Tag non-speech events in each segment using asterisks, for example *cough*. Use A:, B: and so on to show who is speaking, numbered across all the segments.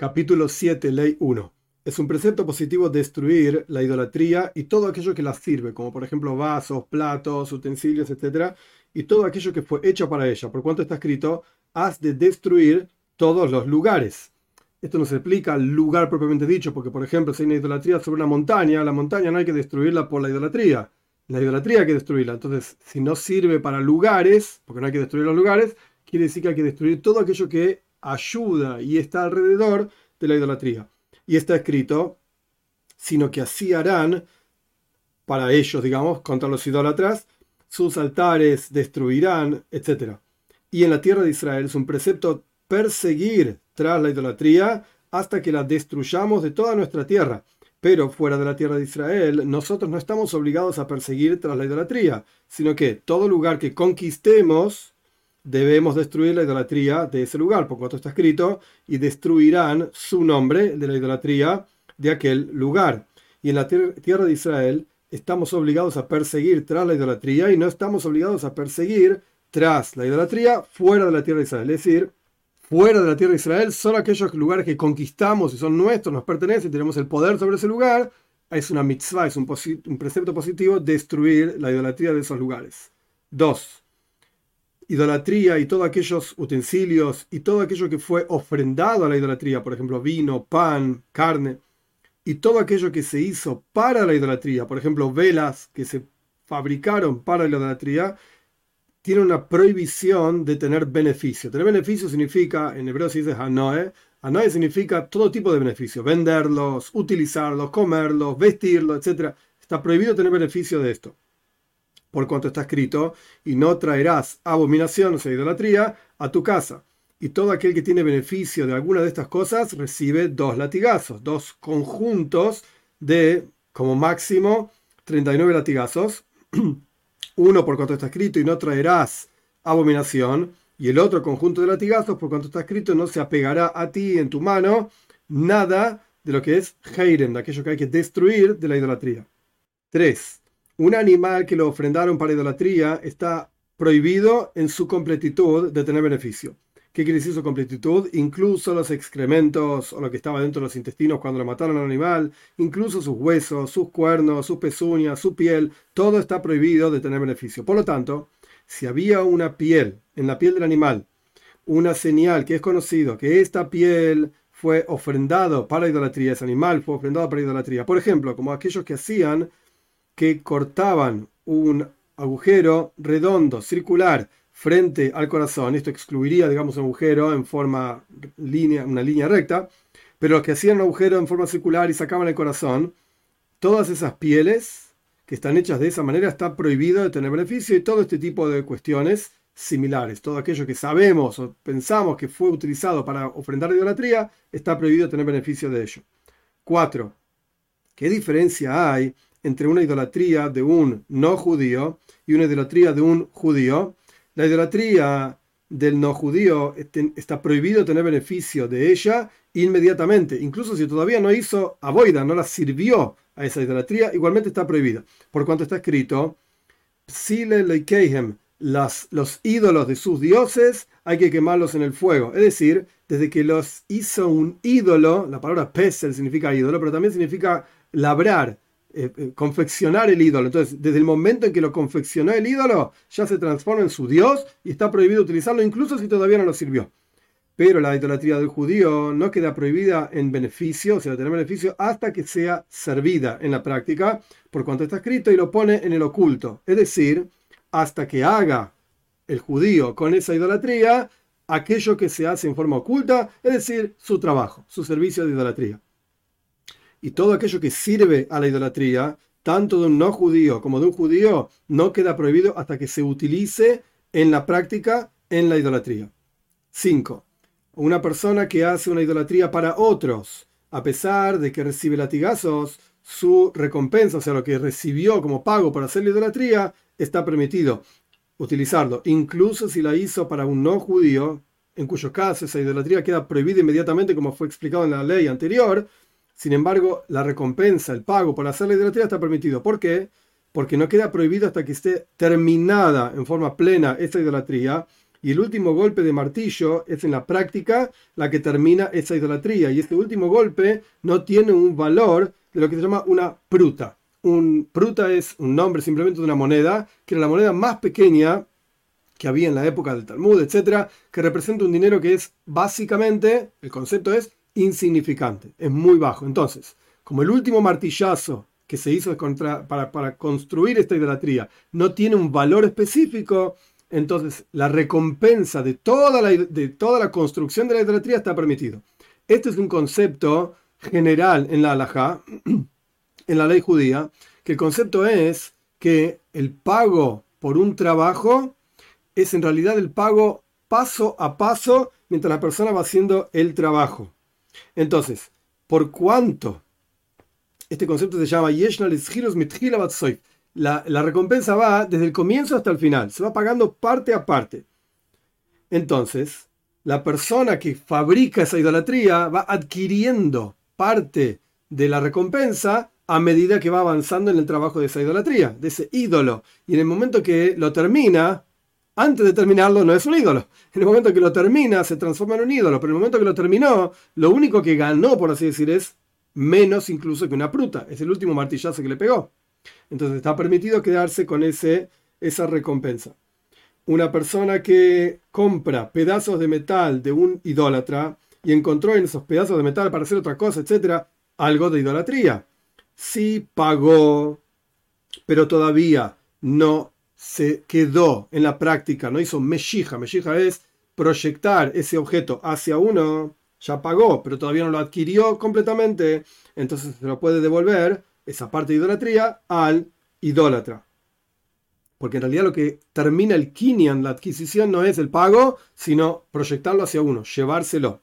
A: Capítulo 7, Ley 1. Es un precepto positivo destruir la idolatría y todo aquello que la sirve, como por ejemplo vasos, platos, utensilios, etc. Y todo aquello que fue hecho para ella. Por cuanto está escrito, has de destruir todos los lugares. Esto no se explica al lugar propiamente dicho, porque por ejemplo, si hay una idolatría sobre una montaña, la montaña no hay que destruirla por la idolatría. La idolatría hay que destruirla. Entonces, si no sirve para lugares, porque no hay que destruir los lugares, quiere decir que hay que destruir todo aquello que ayuda y está alrededor de la idolatría. Y está escrito, sino que así harán para ellos, digamos, contra los idólatras, sus altares destruirán, etc. Y en la tierra de Israel es un precepto perseguir tras la idolatría hasta que la destruyamos de toda nuestra tierra. Pero fuera de la tierra de Israel, nosotros no estamos obligados a perseguir tras la idolatría, sino que todo lugar que conquistemos, debemos destruir la idolatría de ese lugar, por cuanto está escrito, y destruirán su nombre de la idolatría de aquel lugar. Y en la tierra de Israel estamos obligados a perseguir tras la idolatría y no estamos obligados a perseguir tras la idolatría fuera de la tierra de Israel. Es decir, fuera de la tierra de Israel, solo aquellos lugares que conquistamos y son nuestros, nos pertenecen, tenemos el poder sobre ese lugar, es una mitzvah, es un, un precepto positivo destruir la idolatría de esos lugares. Dos, idolatría y todos aquellos utensilios y todo aquello que fue ofrendado a la idolatría, por ejemplo, vino, pan, carne, y todo aquello que se hizo para la idolatría, por ejemplo, velas que se fabricaron para la idolatría, tiene una prohibición de tener beneficio. Tener beneficio significa, en hebreo se dice hanoe, hanoe significa todo tipo de beneficio, venderlos, utilizarlos, comerlos, vestirlos, etc. Está prohibido tener beneficio de esto por cuanto está escrito, y no traerás abominación, o sea, idolatría, a tu casa. Y todo aquel que tiene beneficio de alguna de estas cosas recibe dos latigazos, dos conjuntos de, como máximo, 39 latigazos. *clears throat* Uno por cuanto está escrito, y no traerás abominación. Y el otro conjunto de latigazos, por cuanto está escrito, no se apegará a ti en tu mano nada de lo que es Heiren, de aquello que hay que destruir de la idolatría. 3 un animal que lo ofrendaron para idolatría está prohibido en su completitud de tener beneficio. ¿Qué quiere decir su completitud? Incluso los excrementos o lo que estaba dentro de los intestinos cuando lo mataron al animal, incluso sus huesos, sus cuernos, sus pezuñas, su piel, todo está prohibido de tener beneficio. Por lo tanto, si había una piel en la piel del animal, una señal que es conocido que esta piel fue ofrendado para idolatría, ese animal fue ofrendado para idolatría. Por ejemplo, como aquellos que hacían que cortaban un agujero redondo, circular, frente al corazón. Esto excluiría, digamos, un agujero en forma línea, una línea recta. Pero los que hacían un agujero en forma circular y sacaban el corazón, todas esas pieles que están hechas de esa manera está prohibido de tener beneficio y todo este tipo de cuestiones similares. Todo aquello que sabemos o pensamos que fue utilizado para ofrendar idolatría está prohibido tener beneficio de ello. 4. ¿Qué diferencia hay entre una idolatría de un no judío y una idolatría de un judío. La idolatría del no judío este, está prohibido tener beneficio de ella inmediatamente, incluso si todavía no hizo aboida, no la sirvió a esa idolatría, igualmente está prohibida, por cuanto está escrito, Sile las, los ídolos de sus dioses hay que quemarlos en el fuego. Es decir, desde que los hizo un ídolo, la palabra pesel significa ídolo, pero también significa labrar, eh, eh, confeccionar el ídolo. Entonces, desde el momento en que lo confeccionó el ídolo, ya se transforma en su Dios y está prohibido utilizarlo, incluso si todavía no lo sirvió. Pero la idolatría del judío no queda prohibida en beneficio, o sea, tener beneficio, hasta que sea servida en la práctica, por cuanto está escrito y lo pone en el oculto. Es decir, hasta que haga el judío con esa idolatría aquello que se hace en forma oculta, es decir, su trabajo, su servicio de idolatría y todo aquello que sirve a la idolatría, tanto de un no judío como de un judío, no queda prohibido hasta que se utilice en la práctica en la idolatría. 5. Una persona que hace una idolatría para otros, a pesar de que recibe latigazos, su recompensa, o sea, lo que recibió como pago por hacer la idolatría, está permitido utilizarlo, incluso si la hizo para un no judío, en cuyo caso esa idolatría queda prohibida inmediatamente, como fue explicado en la ley anterior, sin embargo, la recompensa, el pago por hacer la idolatría está permitido. ¿Por qué? Porque no queda prohibido hasta que esté terminada en forma plena esta idolatría Y el último golpe de martillo es en la práctica la que termina esa idolatría. Y este último golpe no tiene un valor de lo que se llama una pruta. Un pruta es un nombre simplemente de una moneda, que era la moneda más pequeña que había en la época del Talmud, etcétera, que representa un dinero que es básicamente, el concepto es insignificante, es muy bajo. Entonces, como el último martillazo que se hizo para, para construir esta idolatría no tiene un valor específico, entonces la recompensa de toda la, de toda la construcción de la idolatría está permitido. Este es un concepto general en la halajá, en la ley judía, que el concepto es que el pago por un trabajo es en realidad el pago paso a paso mientras la persona va haciendo el trabajo. Entonces, ¿por cuánto este concepto se llama la, la recompensa va desde el comienzo hasta el final, se va pagando parte a parte. Entonces, la persona que fabrica esa idolatría va adquiriendo parte de la recompensa a medida que va avanzando en el trabajo de esa idolatría, de ese ídolo. Y en el momento que lo termina, antes de terminarlo no es un ídolo. En el momento que lo termina se transforma en un ídolo, pero en el momento que lo terminó, lo único que ganó, por así decir, es menos incluso que una pruta. Es el último martillazo que le pegó. Entonces está permitido quedarse con ese, esa recompensa. Una persona que compra pedazos de metal de un idólatra y encontró en esos pedazos de metal para hacer otra cosa, etcétera, algo de idolatría. Sí pagó, pero todavía no se quedó en la práctica, no hizo meshija. Meshija es proyectar ese objeto hacia uno ya pagó, pero todavía no lo adquirió completamente, entonces se lo puede devolver, esa parte de idolatría, al idólatra. Porque en realidad lo que termina el kinyan, la adquisición, no es el pago, sino proyectarlo hacia uno, llevárselo.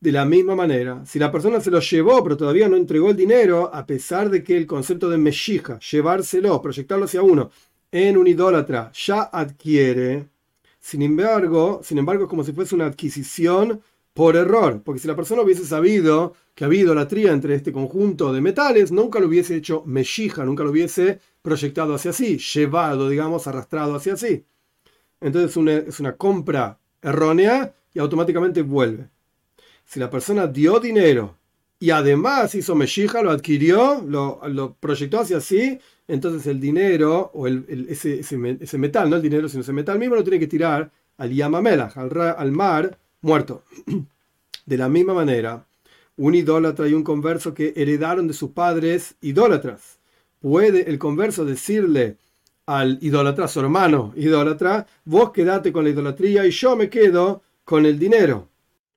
A: De la misma manera, si la persona se lo llevó, pero todavía no entregó el dinero, a pesar de que el concepto de meshija, llevárselo, proyectarlo hacia uno, en un idólatra, ya adquiere, sin embargo, sin embargo, es como si fuese una adquisición por error, porque si la persona hubiese sabido que había idolatría entre este conjunto de metales, nunca lo hubiese hecho meshija, nunca lo hubiese proyectado hacia sí, llevado, digamos, arrastrado hacia sí. Entonces es una compra errónea y automáticamente vuelve. Si la persona dio dinero y además hizo meshija, lo adquirió, lo, proyectó hacia sí, entonces el dinero, o ese, metal, no el dinero, sino ese metal mismo, lo tiene que tirar al Yamamela, al, al mar, muerto. *clears throat* De la misma manera, un idólatra y un converso que heredaron de sus padres idólatras. ¿Puede el converso decirle al idólatra, su hermano idólatra, vos quedate con la idolatría y yo me quedo con el dinero?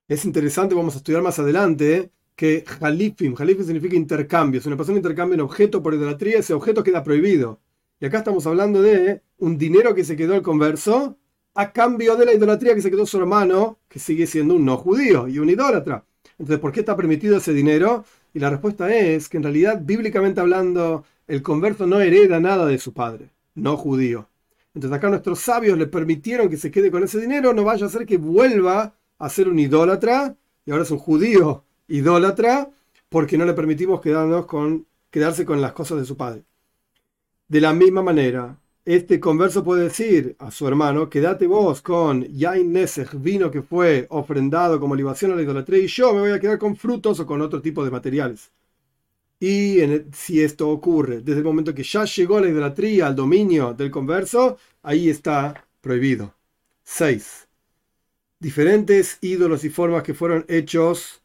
A: Es interesante, vamos a estudiar más adelante, que halifim, halifim significa intercambio. Si una persona intercambia un objeto por idolatría, ese objeto queda prohibido. Y acá estamos hablando de un dinero que se quedó el converso a cambio de la idolatría que se quedó su hermano, que sigue siendo un no judío y un idólatra. Entonces, ¿por qué está permitido ese dinero? Y la respuesta es que en realidad, bíblicamente hablando, el converso no hereda nada de su padre, no judío. Entonces acá nuestros sabios le permitieron que se quede con ese dinero, no vaya a ser que vuelva a ser un idólatra, y ahora es un judío idólatra, porque no le permitimos quedarnos con, quedarse con las cosas de su padre. De la misma manera, este converso puede decir a su hermano, quédate vos con Yain Nesech, vino que fue ofrendado como libación a la idolatría, y yo me voy a quedar con frutos o con otro tipo de materiales. Y si esto ocurre desde el momento que ya llegó la idolatría al dominio del converso, ahí está prohibido. 6. Diferentes ídolos y formas que fueron hechos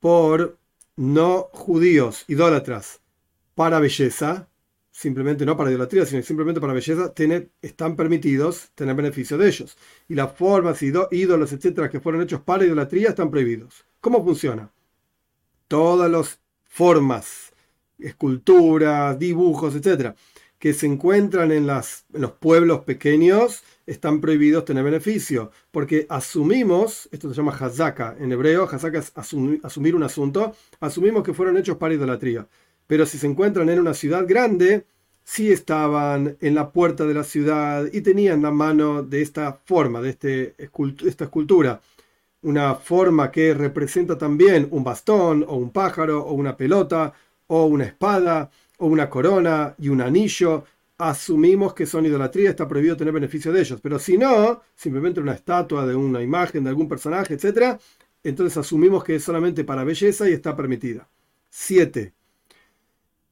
A: por no judíos, idólatras, para belleza, simplemente no para idolatría, sino simplemente para belleza, están permitidos tener beneficio de ellos. Y las formas, ídolos, etcétera, que fueron hechos para idolatría están prohibidos. ¿Cómo funciona? Todas las formas, esculturas, dibujos, etcétera, que se encuentran en, los pueblos pequeños están prohibidos tener beneficio, porque asumimos, esto se llama hazaka en hebreo, hazaka es asumir un asunto, asumimos que fueron hechos para idolatría pero si se encuentran en una ciudad grande, sí estaban en la puerta de la ciudad y tenían la mano de esta forma, de este, esta escultura. Una forma que representa también un bastón o un pájaro o una pelota o una espada o una corona y un anillo. Asumimos que son idolatría, está prohibido tener beneficio de ellos. Pero si no, simplemente una estatua de una imagen de algún personaje, etc., entonces asumimos que es solamente para belleza y está permitida. 7.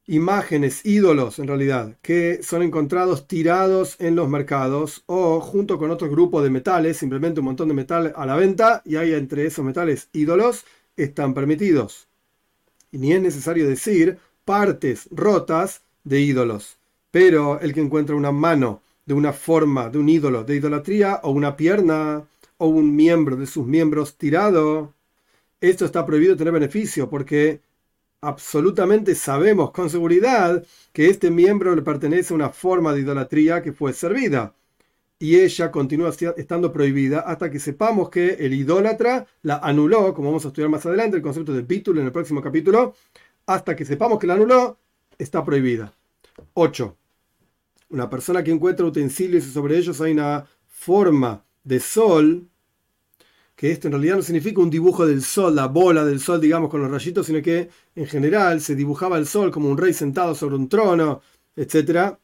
A: Imágenes, ídolos en realidad, que son encontrados tirados en los mercados o junto con otro grupo de metales, simplemente un montón de metal a la venta y hay entre esos metales ídolos, están permitidos. Y ni es necesario decir partes rotas de ídolos. Pero el que encuentra una mano de una forma de un ídolo de idolatría o una pierna o un miembro de sus miembros tirado, esto está prohibido tener beneficio porque absolutamente sabemos con seguridad que este miembro le pertenece a una forma de idolatría que fue servida. Y ella continúa estando prohibida hasta que sepamos que el idólatra la anuló, como vamos a estudiar más adelante, el concepto de título en el próximo capítulo, hasta que sepamos que la anuló, está prohibida. 8. Una persona que encuentra utensilios y sobre ellos hay una forma de sol, que esto en realidad no significa un dibujo del sol, la bola del sol, digamos, con los rayitos, sino que en general se dibujaba el sol como un rey sentado sobre un trono, etc.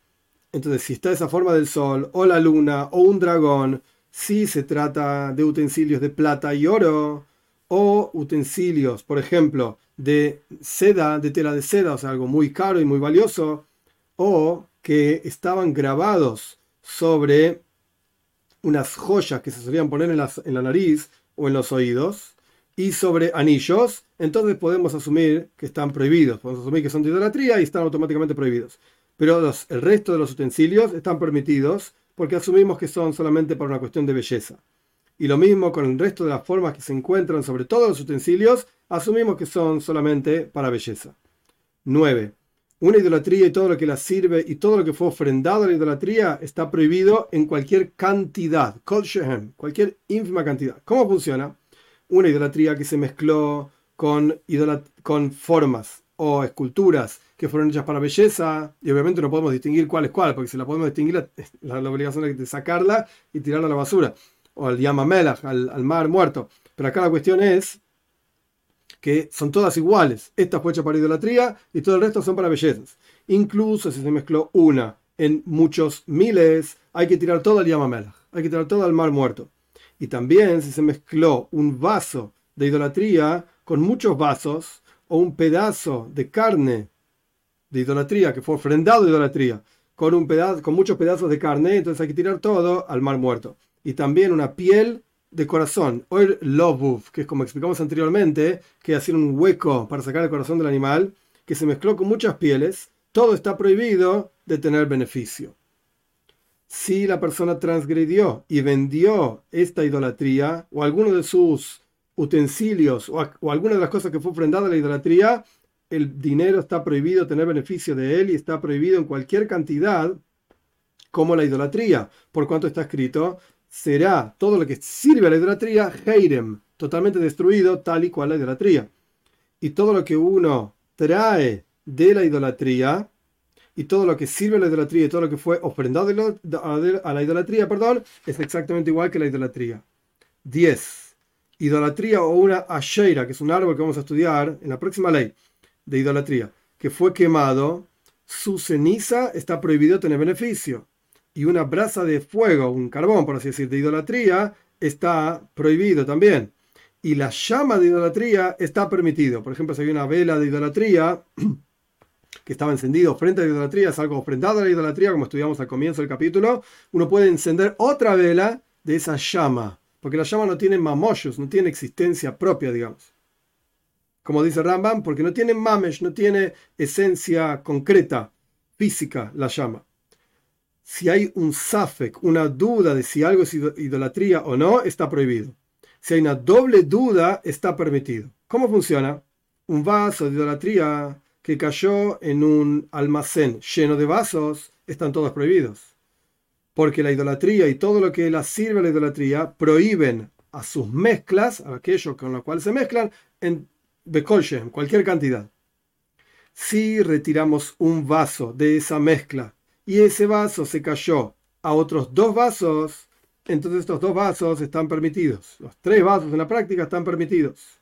A: Entonces, si está esa forma del sol, o la luna, o un dragón, si se trata de utensilios de plata y oro, o utensilios, por ejemplo, de seda, de tela de seda, o sea, algo muy caro y muy valioso, o que estaban grabados sobre unas joyas que se solían poner en, en la nariz o en los oídos, y sobre anillos, entonces podemos asumir que están prohibidos, podemos asumir que son de idolatría y están automáticamente prohibidos. Pero el resto de los utensilios están permitidos porque asumimos que son solamente para una cuestión de belleza. Y lo mismo con el resto de las formas que se encuentran sobre todos los utensilios, asumimos que son solamente para belleza. 9. Una idolatría y todo lo que la sirve y todo lo que fue ofrendado a la idolatría está prohibido en cualquier cantidad, cualquier ínfima cantidad. ¿Cómo funciona? Una idolatría que se mezcló con, con formas o esculturas que fueron hechas para belleza, y obviamente no podemos distinguir cuál es cuál, porque si la podemos distinguir, la, *laughs* la obligación es sacarla y tirarla a la basura, o al Yamamelach, al, al mar muerto. Pero acá la cuestión es que son todas iguales. Esta fue hecha para idolatría y todo el resto son para bellezas. Incluso si se mezcló una en muchos miles, hay que tirar todo al Yamamela, hay que tirar todo al mar muerto. Y también si se mezcló un vaso de idolatría con muchos vasos o un pedazo de carne de idolatría que fue ofrendado de idolatría con, un pedazo, con muchos pedazos de carne, entonces hay que tirar todo al mar muerto. Y también una piel de corazón, o el lobuv, que es como explicamos anteriormente, que hacía un hueco para sacar el corazón del animal, que se mezcló con muchas pieles, todo está prohibido de tener beneficio. Si la persona transgredió y vendió esta idolatría, o alguno de sus utensilios, o, o alguna de las cosas que fue ofrendada a la idolatría, el dinero está prohibido tener beneficio de él y está prohibido en cualquier cantidad como la idolatría, por cuanto está escrito, será todo lo que sirve a la idolatría, Heirem, totalmente destruido, tal y cual la idolatría. Y todo lo que uno trae de la idolatría, y todo lo que sirve a la idolatría, y todo lo que fue ofrendado a la idolatría, perdón, es exactamente igual que la idolatría. 10. Idolatría o una asheira, que es un árbol que vamos a estudiar en la próxima ley de idolatría, que fue quemado, su ceniza está prohibido tener beneficio y una brasa de fuego, un carbón, por así decir, de idolatría, está prohibido también. Y la llama de idolatría está permitido. Por ejemplo, si hay una vela de idolatría *clears throat* que estaba encendido frente a la idolatría, es algo ofrendado a la idolatría, como estudiamos al comienzo del capítulo, uno puede encender otra vela de esa llama, porque la llama no tiene mamoyos, no tiene existencia propia, digamos. Como dice Rambam, porque no tiene mamesh, no tiene esencia concreta, física, la llama si hay un safek, una duda de si algo es idolatría o no, está prohibido. Si hay una doble duda, está permitido. ¿Cómo funciona? Un vaso de idolatría que cayó en un almacén lleno de vasos, están todos prohibidos. Porque la idolatría y todo lo que la sirve a la idolatría prohíben a sus mezclas, a aquellos con los cuales se mezclan, en en cualquier cantidad. Si retiramos un vaso de esa mezcla y ese vaso se cayó a otros dos vasos, entonces estos dos vasos están permitidos. Los tres vasos en la práctica están permitidos.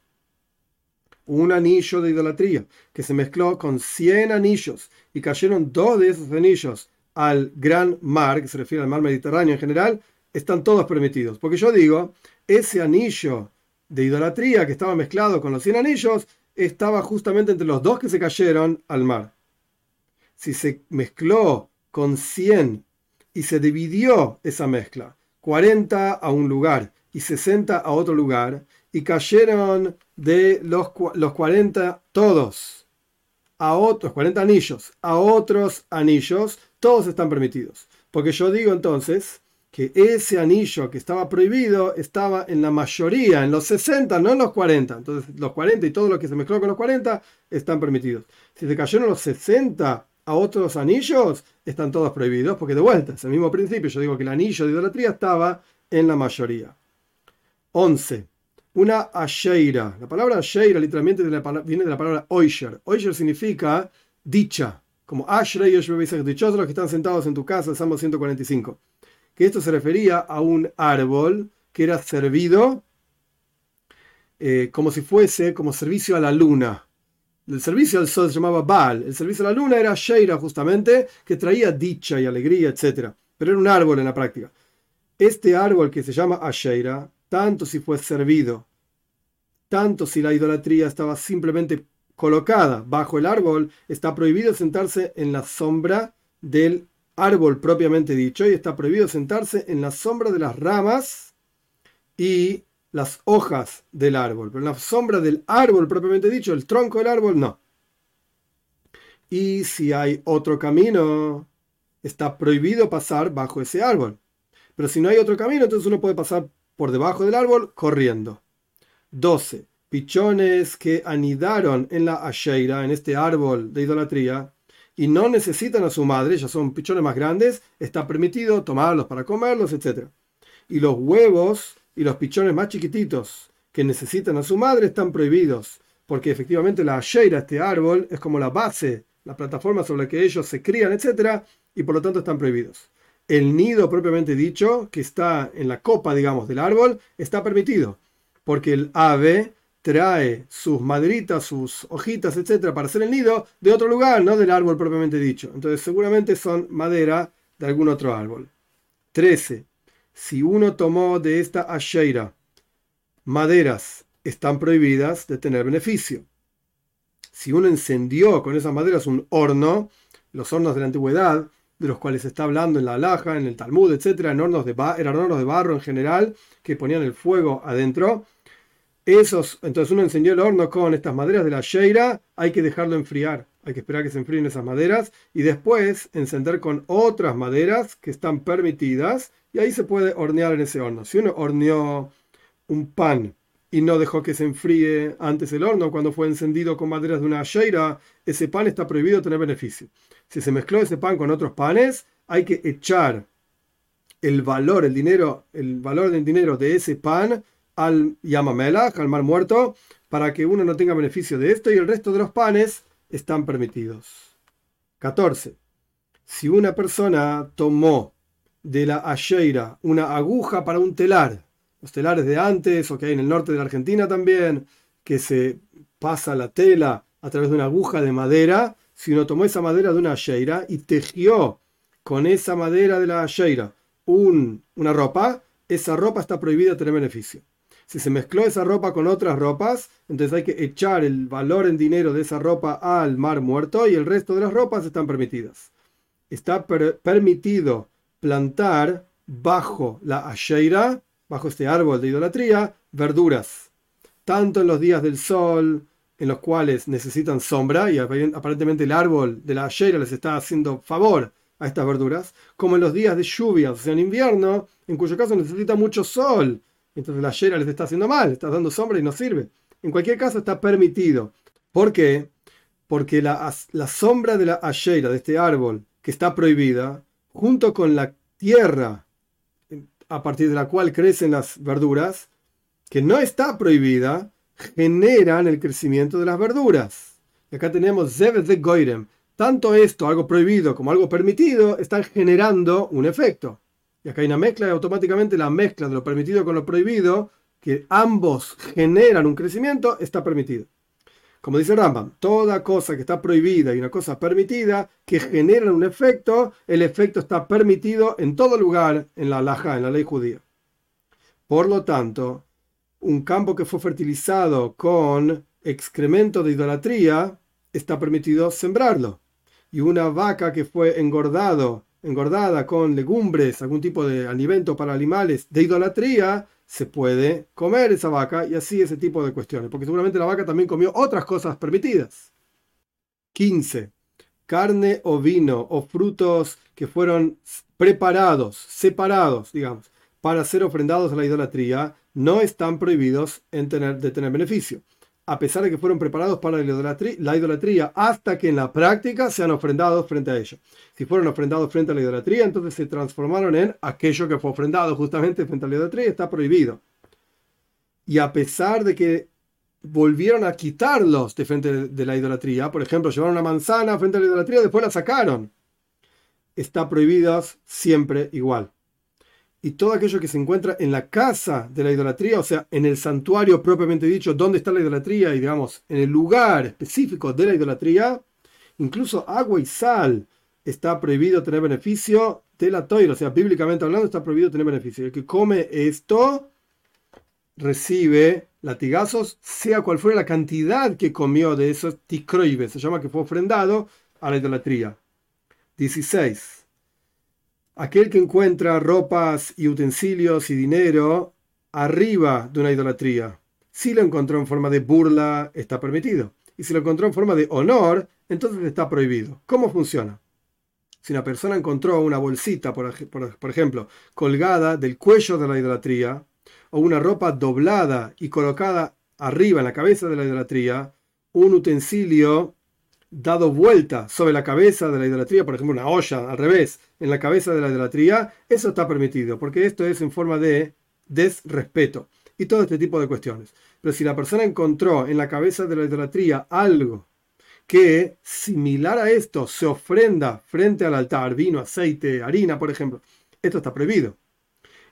A: Un anillo de idolatría que se mezcló con 100 anillos y cayeron dos de esos anillos al gran mar, que se refiere al mar Mediterráneo en general, están todos permitidos. Porque yo digo, ese anillo de idolatría que estaba mezclado con los 100 anillos estaba justamente entre los dos que se cayeron al mar. Si se mezcló con 100 y se dividió esa mezcla, 40 a un lugar y 60 a otro lugar, y cayeron de los, los 40 todos a otros 40 anillos, a otros anillos, todos están permitidos. Porque yo digo entonces que ese anillo que estaba prohibido estaba en la mayoría, en los 60, no en los 40. Entonces los 40 y todo lo que se mezcló con los 40 están permitidos. Si se cayeron los 60 a otros anillos, están todos prohibidos, porque de vuelta, es el mismo principio. Yo digo que el anillo de idolatría estaba en la mayoría. 11. Una asheira. La palabra asheira literalmente viene de la palabra oisher. Oisher significa dicha, como ashrei dichosos los que están sentados en tu casa, Salmo 145 que esto se refería a un árbol que era servido eh, como si fuese como servicio a la luna. El servicio al sol se llamaba Baal, el servicio a la luna era Sheira justamente, que traía dicha y alegría, etc. Pero era un árbol en la práctica. Este árbol que se llama Asheira, tanto si fue servido, tanto si la idolatría estaba simplemente colocada bajo el árbol, está prohibido sentarse en la sombra del árbol propiamente dicho y está prohibido sentarse en la sombra de las ramas y las hojas del árbol. Pero la sombra del árbol propiamente dicho, el tronco del árbol, no. Y si hay otro camino, está prohibido pasar bajo ese árbol. Pero si no hay otro camino, entonces uno puede pasar por debajo del árbol corriendo. 12. Pichones que anidaron en la asheira, en este árbol de idolatría, y no necesitan a su madre, ya son pichones más grandes, está permitido tomarlos para comerlos, etc. Y los huevos y los pichones más chiquititos que necesitan a su madre están prohibidos, porque efectivamente la asheira, este árbol, es como la base, la plataforma sobre la que ellos se crían, etc. Y por lo tanto están prohibidos. El nido propiamente dicho, que está en la copa, digamos, del árbol, está permitido, porque el ave trae sus maderitas, sus hojitas, etcétera, para hacer el nido de otro lugar, no del árbol propiamente dicho. Entonces, seguramente son madera de algún otro árbol. 13. Si uno tomó de esta asheira maderas, están prohibidas de tener beneficio. Si uno encendió con esas maderas un horno, los hornos de la antigüedad, de los cuales se está hablando en la alhaja, en el Talmud, etcétera, en hornos de eran hornos de barro en general, que ponían el fuego adentro, esos, entonces uno encendió el horno con estas maderas de la sheira, hay que dejarlo enfriar, hay que esperar que se enfríen esas maderas y después encender con otras maderas que están permitidas y ahí se puede hornear en ese horno. Si uno horneó un pan y no dejó que se enfríe antes el horno cuando fue encendido con maderas de una sheira, ese pan está prohibido tener beneficio. Si se mezcló ese pan con otros panes, hay que echar el valor, el dinero, el valor del dinero de ese pan al Yamamela, al mar muerto, para que uno no tenga beneficio de esto y el resto de los panes están permitidos. 14. Si una persona tomó de la asheira una aguja para un telar, los telares de antes o que hay en el norte de la Argentina también, que se pasa la tela a través de una aguja de madera, si uno tomó esa madera de una asheira y tejió con esa madera de la asheira un, una ropa, esa ropa está prohibida tener beneficio. Si se mezcló esa ropa con otras ropas, entonces hay que echar el valor en dinero de esa ropa al mar muerto y el resto de las ropas están permitidas. Está permitido plantar bajo la asheira, bajo este árbol de idolatría, verduras, tanto en los días del sol, en los cuales necesitan sombra, y aparentemente el árbol de la asheira les está haciendo favor a estas verduras, como en los días de lluvia, o sea, en invierno, en cuyo caso necesita mucho sol, entonces la yera les está haciendo mal, está dando sombra y no sirve. En cualquier caso está permitido. ¿Por qué? Porque la, la sombra de la ashera, de este árbol, que está prohibida, junto con la tierra a partir de la cual crecen las verduras, que no está prohibida, generan el crecimiento de las verduras. Y acá tenemos Zebed de Goirem. Tanto esto, algo prohibido, como algo permitido, están generando un efecto. Y acá hay una mezcla y automáticamente la mezcla de lo permitido con lo prohibido, que ambos generan un crecimiento, está permitido. Como dice Rambam, toda cosa que está prohibida y una cosa permitida que generan un efecto, el efecto está permitido en todo lugar en la alhaja, en la ley judía. Por lo tanto, un campo que fue fertilizado con excremento de idolatría, está permitido sembrarlo. Y una vaca que fue engordado, engordada con legumbres, algún tipo de alimento para animales de idolatría, se puede comer esa vaca y así ese tipo de cuestiones, porque seguramente la vaca también comió otras cosas permitidas. 15. Carne o vino o frutos que fueron preparados, separados, digamos, para ser ofrendados a la idolatría, no están prohibidos en tener, de tener beneficio, a pesar de que fueron preparados para la idolatría, la idolatría hasta que en la práctica sean ofrendados frente a ello. Si fueron ofrendados frente a la idolatría, entonces se transformaron en aquello que fue ofrendado justamente frente a la idolatría, está prohibido. Y a pesar de que volvieron a quitarlos de frente de la idolatría, por ejemplo, llevaron una manzana frente a la idolatría, después la sacaron, está prohibidas siempre igual. Y todo aquello que se encuentra en la casa de la idolatría, o sea, en el santuario propiamente dicho, donde está la idolatría y digamos, en el lugar específico de la idolatría, incluso agua y sal, está prohibido tener beneficio de la toira, o sea, bíblicamente hablando está prohibido tener beneficio. El que come esto recibe latigazos, sea cual fuera la cantidad que comió de esos tikroibes, se llama que fue ofrendado a la idolatría. 16. Aquel que encuentra ropas y utensilios y dinero arriba de una idolatría, si lo encontró en forma de burla, está permitido. Y si lo encontró en forma de honor, entonces está prohibido. ¿Cómo funciona? Si una persona encontró una bolsita, por, ejemplo, colgada del cuello de la idolatría, o una ropa doblada y colocada arriba en la cabeza de la idolatría, un utensilio dado vuelta sobre la cabeza de la idolatría, por ejemplo, una olla al revés en la cabeza de la idolatría, eso está permitido, porque esto es en forma de desrespeto y todo este tipo de cuestiones. Pero si la persona encontró en la cabeza de la idolatría algo que similar a esto se ofrenda frente al altar, vino, aceite, harina, por ejemplo, esto está prohibido.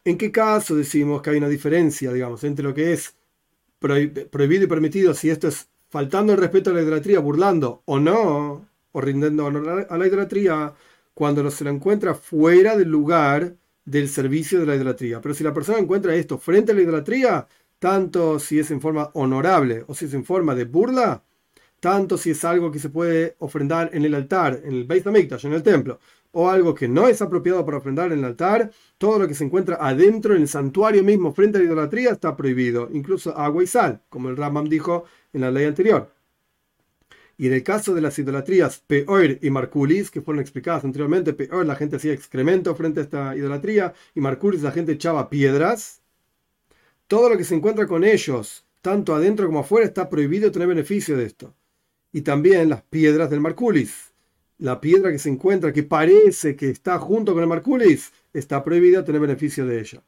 A: ¿En qué caso decimos que hay una diferencia, digamos, entre lo que es prohibido y permitido, si esto es faltando el respeto a la idolatría, burlando o no, o rindiendo honor a la idolatría, cuando se lo encuentra fuera del lugar del servicio de la idolatría. Pero si la persona encuentra esto frente a la idolatría, tanto si es en forma honorable o si es en forma de burla, tanto si es algo que se puede ofrendar en el altar, en el Beit HaMikdash, en el templo, o algo que no es apropiado para ofrendar en el altar, todo lo que se encuentra adentro en el santuario mismo frente a la idolatría está prohibido, incluso agua y sal, como el Rambam dijo en la ley anterior. Y en el caso de las idolatrías Peor y Marculis, que fueron explicadas anteriormente, Peor la gente hacía excremento frente a esta idolatría y Marculis la gente echaba piedras, todo lo que se encuentra con ellos, tanto adentro como afuera, está prohibido tener beneficio de esto y también las piedras del Marculis. La piedra que se encuentra, que parece que está junto con el Marculis, está prohibida tener beneficio de ella.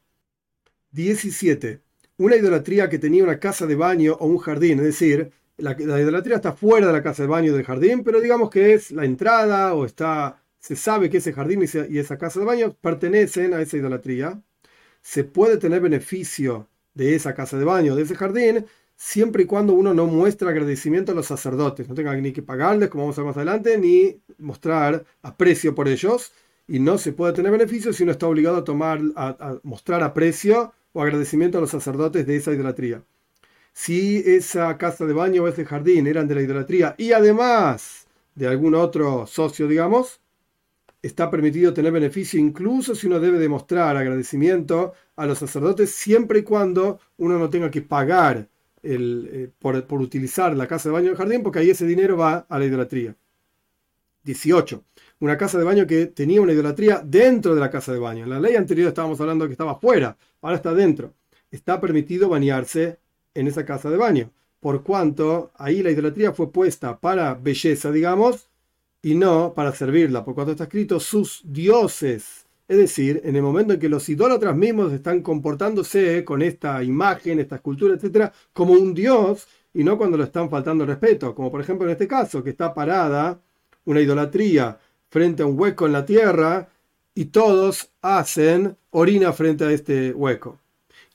A: 17. Una idolatría que tenía una casa de baño o un jardín, es decir, la, idolatría está fuera de la casa de baño del jardín, pero digamos que es la entrada o está, se sabe que ese jardín y esa casa de baño pertenecen a esa idolatría. Se puede tener beneficio de esa casa de baño, de ese jardín, siempre y cuando uno no muestra agradecimiento a los sacerdotes, no tenga ni que pagarles, como vamos a ver más adelante, ni mostrar aprecio por ellos, y no se puede tener beneficio si uno está obligado a tomar, a, mostrar aprecio o agradecimiento a los sacerdotes de esa idolatría. Si esa casa de baño o ese jardín eran de la idolatría y además de algún otro socio, digamos, está permitido tener beneficio incluso si uno debe demostrar agradecimiento a los sacerdotes siempre y cuando uno no tenga que pagar eh, por, utilizar la casa de baño del jardín, porque ahí ese dinero va a la idolatría. 18. Una casa de baño que tenía una idolatría dentro de la casa de baño. En la ley anterior estábamos hablando que estaba fuera, ahora está dentro. Está permitido bañarse en esa casa de baño, por cuanto ahí la idolatría fue puesta para belleza, digamos, y no para servirla, por cuanto está escrito sus dioses es decir, en el momento en que los idólatras mismos están comportándose con esta imagen, esta escultura, etcétera, como un dios y no cuando lo están faltando respeto, como por ejemplo en este caso, que está parada una idolatría frente a un hueco en la tierra y todos hacen orina frente a este hueco.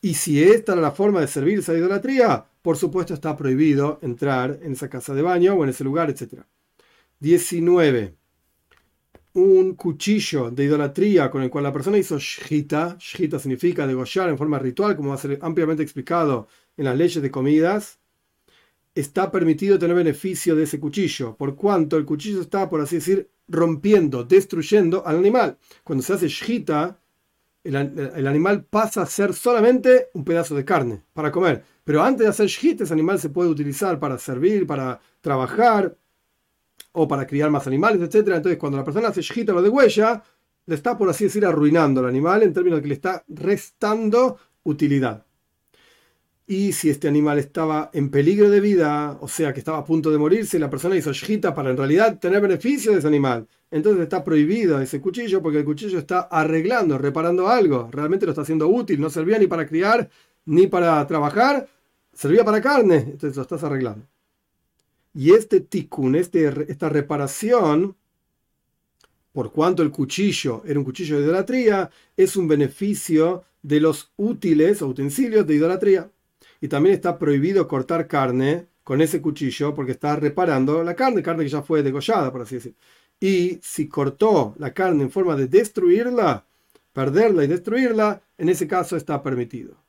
A: Y si esta era la forma de servir esa idolatría, por supuesto está prohibido entrar en esa casa de baño o en ese lugar, etc. 19. Un cuchillo de idolatría con el cual la persona hizo shita. Shita significa degollar en forma ritual, como va a ser ampliamente explicado en las leyes de comidas. Está permitido tener beneficio de ese cuchillo, por cuanto el cuchillo está, por así decir, rompiendo, destruyendo al animal. Cuando se hace shita, el, animal pasa a ser solamente un pedazo de carne para comer. Pero antes de hacer shit, ese animal se puede utilizar para servir, para trabajar o para criar más animales, etc. Entonces, cuando la persona hace shit lo de huella, le está, por así decir, arruinando al animal en términos de que le está restando utilidad. Y si este animal estaba en peligro de vida, o sea que estaba a punto de morirse, la persona hizo shita para en realidad tener beneficio de ese animal. Entonces está prohibido ese cuchillo porque el cuchillo está arreglando, reparando algo. Realmente lo está haciendo útil. No servía ni para criar ni para trabajar. Servía para carne. Entonces lo estás arreglando. Y este tikkun, este, esta reparación, por cuanto el cuchillo era un cuchillo de idolatría, es un beneficio de los útiles o utensilios de idolatría y también está prohibido cortar carne con ese cuchillo porque está reparando la carne, carne que ya fue degollada, por así decir. Y si cortó la carne en forma de destruirla, perderla y destruirla, en ese caso está permitido.